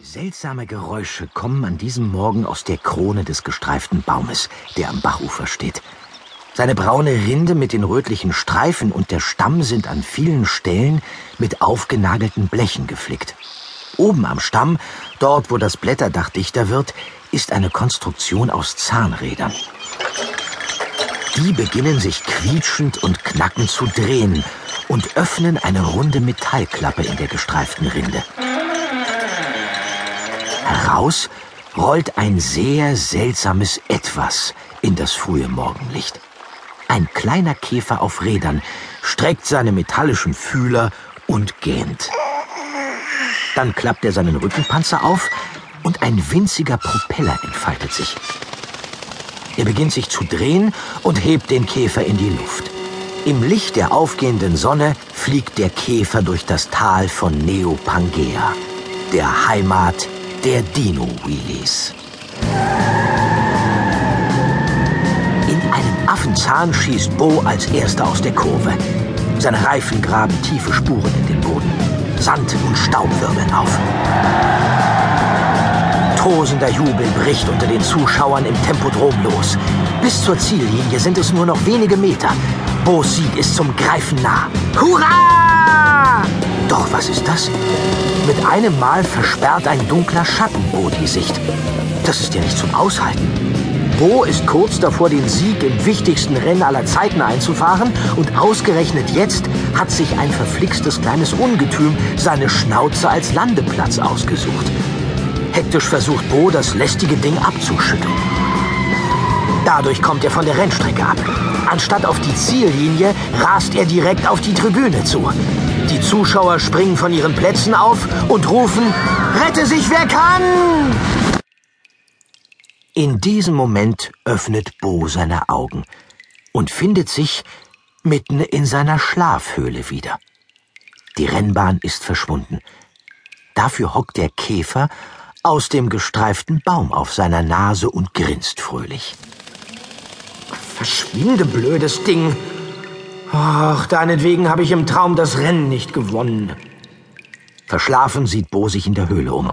Seltsame Geräusche kommen an diesem Morgen aus der Krone des gestreiften Baumes, der am Bachufer steht. Seine braune Rinde mit den rötlichen Streifen und der Stamm sind an vielen Stellen mit aufgenagelten Blechen geflickt. Oben am Stamm, dort wo das Blätterdach dichter wird, ist eine Konstruktion aus Zahnrädern. Die beginnen sich quietschend und knackend zu drehen und öffnen eine runde Metallklappe in der gestreiften Rinde. Heraus rollt ein sehr seltsames Etwas in das frühe Morgenlicht. Ein kleiner Käfer auf Rädern streckt seine metallischen Fühler und gähnt. Dann klappt er seinen Rückenpanzer auf und ein winziger Propeller entfaltet sich. Er beginnt sich zu drehen und hebt den Käfer in die Luft. Im Licht der aufgehenden Sonne fliegt der Käfer durch das Tal von Neopangea, der Heimat der Dino-Wheelies. In einen Affenzahn schießt Bo als erster aus der Kurve. Seine Reifen graben tiefe Spuren in den Boden. Sand und Staub wirbeln auf. Tosender Jubel bricht unter den Zuschauern im Tempodrom los. Bis zur Ziellinie sind es nur noch wenige Meter. Bo's Sieg ist zum Greifen nah. Hurra! Doch was ist das? Mit einem Mal versperrt ein dunkler Schatten Bo die Sicht. Das ist ja nicht zum Aushalten. Bo ist kurz davor, den Sieg im wichtigsten Rennen aller Zeiten einzufahren und ausgerechnet jetzt hat sich ein verflixtes kleines Ungetüm seine Schnauze als Landeplatz ausgesucht. Hektisch versucht Bo, das lästige Ding abzuschütteln. Dadurch kommt er von der Rennstrecke ab. Anstatt auf die Ziellinie rast er direkt auf die Tribüne zu. Die Zuschauer springen von ihren Plätzen auf und rufen, Rette sich, wer kann! In diesem Moment öffnet Bo seine Augen und findet sich mitten in seiner Schlafhöhle wieder. Die Rennbahn ist verschwunden. Dafür hockt der Käfer aus dem gestreiften Baum auf seiner Nase und grinst fröhlich. Verschwinde, blödes Ding. Ach, deinetwegen habe ich im Traum das Rennen nicht gewonnen. Verschlafen sieht Bo sich in der Höhle um.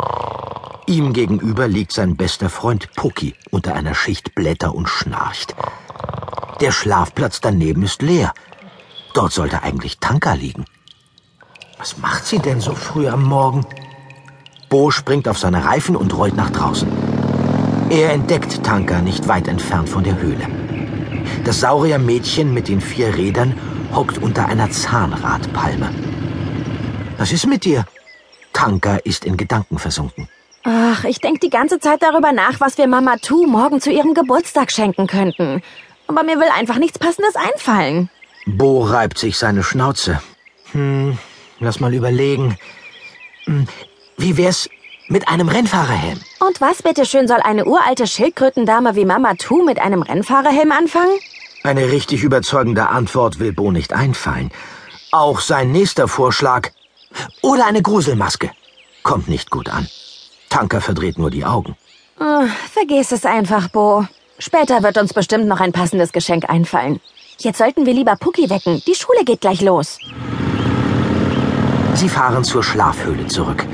Ihm gegenüber liegt sein bester Freund Pucki unter einer Schicht Blätter und schnarcht. Der Schlafplatz daneben ist leer. Dort sollte eigentlich Tanka liegen. Was macht sie denn so früh am Morgen? Bo springt auf seine Reifen und rollt nach draußen. Er entdeckt Tanka nicht weit entfernt von der Höhle. Das Sauriermädchen mit den vier Rädern hockt unter einer Zahnradpalme. Was ist mit dir? Tanka ist in Gedanken versunken. Ach, ich denke die ganze Zeit darüber nach, was wir Mama Tu morgen zu ihrem Geburtstag schenken könnten. Aber mir will einfach nichts Passendes einfallen. Bo reibt sich seine Schnauze. Hm, lass mal überlegen. Hm, wie wär's mit einem Rennfahrerhelm? Und was bitteschön soll eine uralte Schildkrötendame wie Mama Tu mit einem Rennfahrerhelm anfangen? Eine richtig überzeugende Antwort will Bo nicht einfallen. Auch sein nächster Vorschlag oder eine Gruselmaske kommt nicht gut an. Tanker verdreht nur die Augen. Oh, vergiss es einfach, Bo. Später wird uns bestimmt noch ein passendes Geschenk einfallen. Jetzt sollten wir lieber Pucki wecken. Die Schule geht gleich los. Sie fahren zur Schlafhöhle zurück.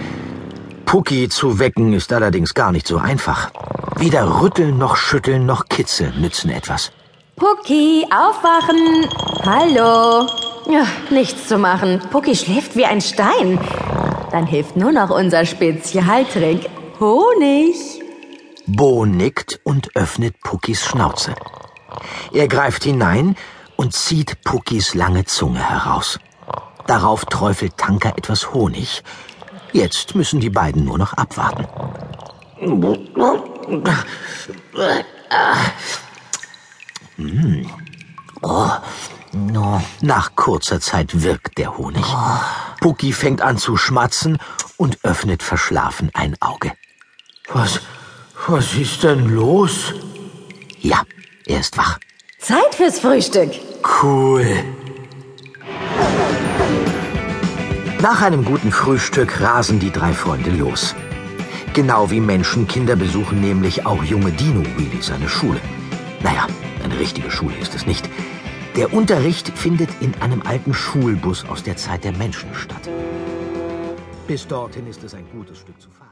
Pucki zu wecken ist allerdings gar nicht so einfach. Weder rütteln noch schütteln noch kitzeln nützen etwas. Pucki, aufwachen! Hallo! Ja, nichts zu machen. Pucki schläft wie ein Stein. Dann hilft nur noch unser Spezialtrick. Honig. Bo nickt und öffnet Puckis Schnauze. Er greift hinein und zieht Puckis lange Zunge heraus. Darauf träufelt Tanka etwas Honig. Jetzt müssen die beiden nur noch abwarten. Mmh. Oh. Nach kurzer Zeit wirkt der Honig. Pucki fängt an zu schmatzen und öffnet verschlafen ein Auge. Was, was ist denn los? Ja, er ist wach. Zeit fürs Frühstück. Cool. Nach einem guten Frühstück rasen die drei Freunde los. Genau wie Menschenkinder besuchen nämlich auch junge Dino-Wheelies eine Schule. Naja, eine richtige Schule ist es nicht. Der Unterricht findet in einem alten Schulbus aus der Zeit der Menschen statt. Bis dorthin ist es ein gutes Stück zu fahren.